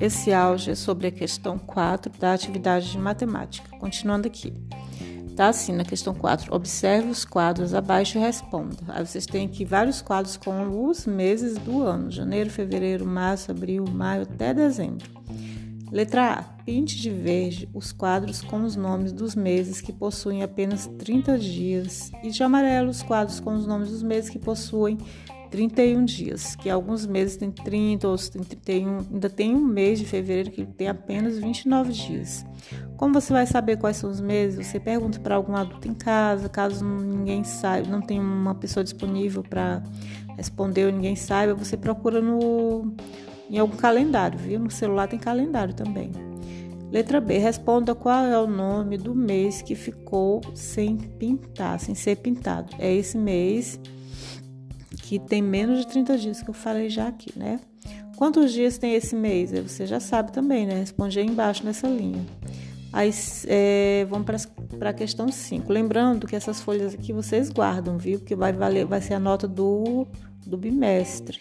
Esse áudio é sobre a questão 4 da atividade de matemática. Continuando aqui. Tá assim na questão 4. Observe os quadros abaixo e responda. Aí vocês têm aqui vários quadros com os meses do ano: janeiro, fevereiro, março, abril, maio até dezembro. Letra A. Pinte de verde os quadros com os nomes dos meses que possuem apenas 30 dias e de amarelo os quadros com os nomes dos meses que possuem 31 dias, que alguns meses têm 30, outros têm 31, ainda tem um mês de fevereiro que tem apenas 29 dias. Como você vai saber quais são os meses? Você pergunta para algum adulto em casa, caso ninguém saiba, não tem uma pessoa disponível para responder ou ninguém saiba, você procura no em algum calendário, viu? No celular tem calendário também. Letra B. Responda qual é o nome do mês que ficou sem pintar, sem ser pintado. É esse mês que tem menos de 30 dias, que eu falei já aqui, né? Quantos dias tem esse mês? Você já sabe também, né? Responde aí embaixo nessa linha. Aí é, vamos para a questão 5. Lembrando que essas folhas aqui vocês guardam, viu? Porque vai valer, vai ser a nota do, do bimestre.